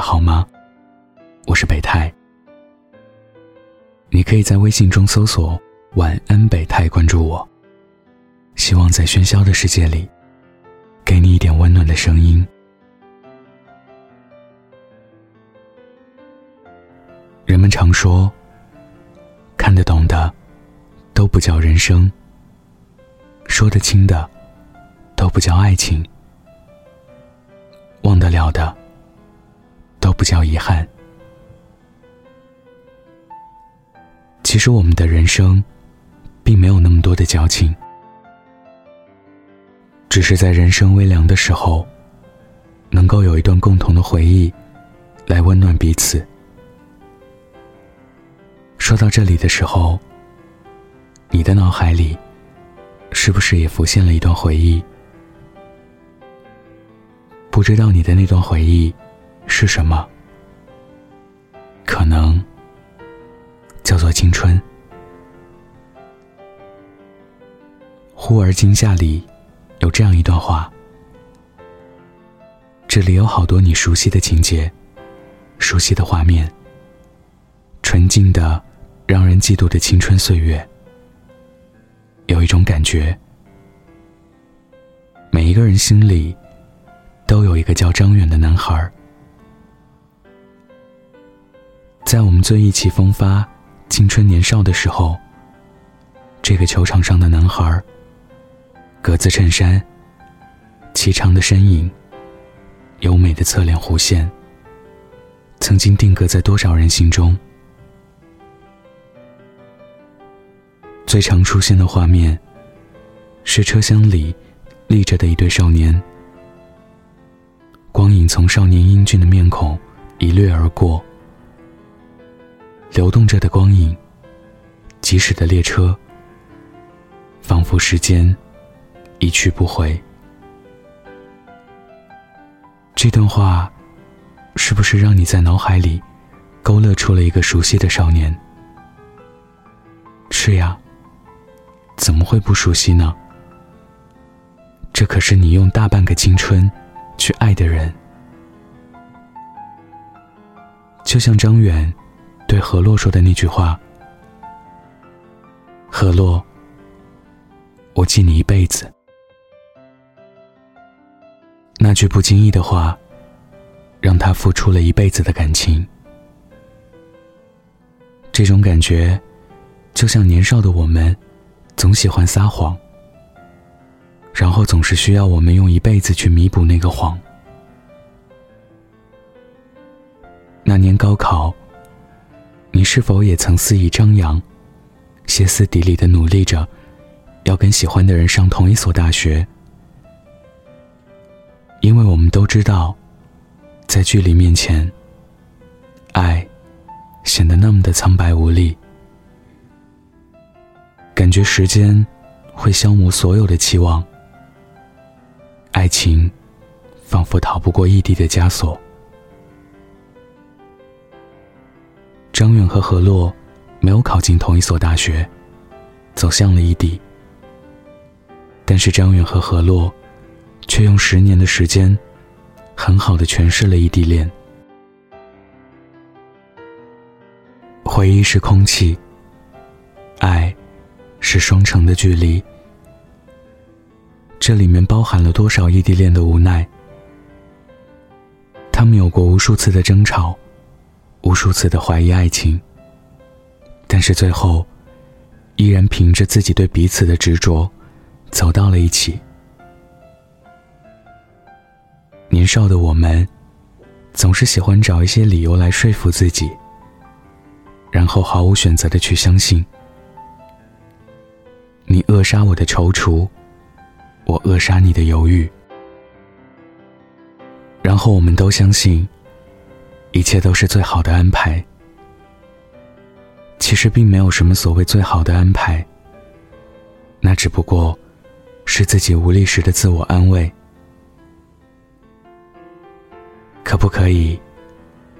好吗？我是北太。你可以在微信中搜索“晚安北太”，关注我。希望在喧嚣的世界里，给你一点温暖的声音。人们常说，看得懂的都不叫人生，说得清的都不叫爱情，忘得了的不叫遗憾。其实我们的人生，并没有那么多的矫情。只是在人生微凉的时候，能够有一段共同的回忆，来温暖彼此。说到这里的时候，你的脑海里，是不是也浮现了一段回忆？不知道你的那段回忆是什么？可能叫做青春。忽而今夏里。有这样一段话，这里有好多你熟悉的情节，熟悉的画面，纯净的、让人嫉妒的青春岁月。有一种感觉，每一个人心里都有一个叫张远的男孩在我们最意气风发、青春年少的时候，这个球场上的男孩格子衬衫，颀长的身影，优美的侧脸弧线，曾经定格在多少人心中。最常出现的画面，是车厢里立着的一对少年，光影从少年英俊的面孔一掠而过，流动着的光影，疾驶的列车，仿佛时间。一去不回。这段话，是不是让你在脑海里勾勒出了一个熟悉的少年？是呀，怎么会不熟悉呢？这可是你用大半个青春去爱的人。就像张远对何洛说的那句话：“何洛，我记你一辈子。”那句不经意的话，让他付出了一辈子的感情。这种感觉，就像年少的我们，总喜欢撒谎，然后总是需要我们用一辈子去弥补那个谎。那年高考，你是否也曾肆意张扬，歇斯底里的努力着，要跟喜欢的人上同一所大学？因为我们都知道，在距离面前，爱显得那么的苍白无力，感觉时间会消磨所有的期望，爱情仿佛逃不过异地的枷锁。张远和何洛没有考进同一所大学，走向了异地，但是张远和何洛。却用十年的时间，很好的诠释了异地恋。回忆是空气，爱是双城的距离。这里面包含了多少异地恋的无奈？他们有过无数次的争吵，无数次的怀疑爱情，但是最后，依然凭着自己对彼此的执着，走到了一起。年少的我们，总是喜欢找一些理由来说服自己，然后毫无选择的去相信。你扼杀我的踌躇，我扼杀你的犹豫，然后我们都相信，一切都是最好的安排。其实并没有什么所谓最好的安排，那只不过是自己无力时的自我安慰。可不可以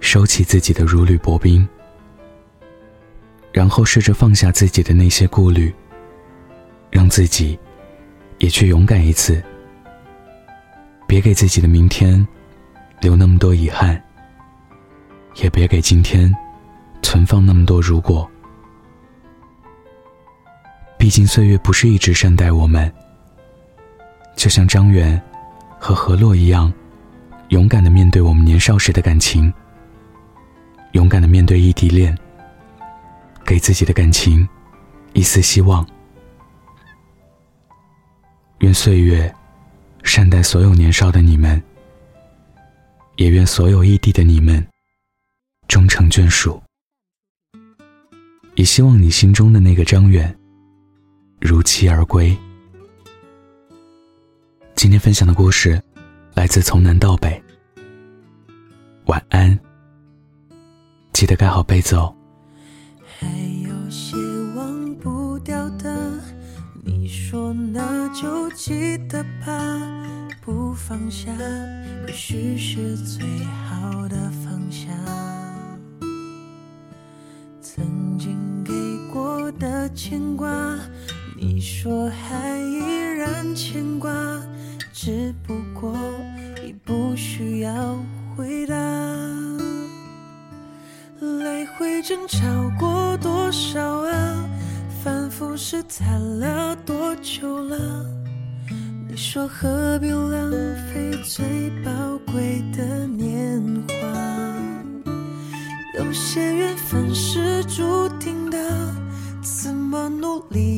收起自己的如履薄冰，然后试着放下自己的那些顾虑，让自己也去勇敢一次，别给自己的明天留那么多遗憾。也别给今天存放那么多如果。毕竟岁月不是一直善待我们，就像张远和何洛一样，勇敢的面对我们年少时的感情，勇敢的面对异地恋，给自己的感情一丝希望。愿岁月善待所有年少的你们，也愿所有异地的你们成眷属。也希望你心中的那个张远如期而归。今天分享的故事来自从南到北。晚安，记得盖好被子哦。还有些忘不掉的，你说那就记得吧，不放下，也许是最好的方向。然牵挂，只不过已不需要回答。来回争吵过多少啊？反复试探了多久了？你说何必浪费最宝贵的年华？有些缘分是注定的，怎么努力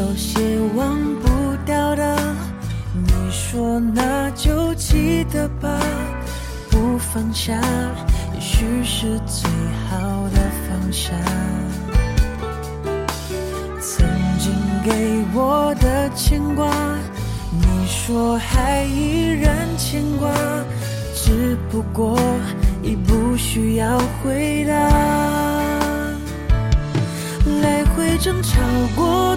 有些忘不掉的，你说那就记得吧，不放下，也许是最好的放下。曾经给我的牵挂，你说还依然牵挂，只不过已不需要回答。来回争吵过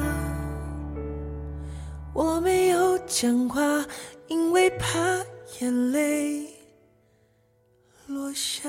讲话，因为怕眼泪落下。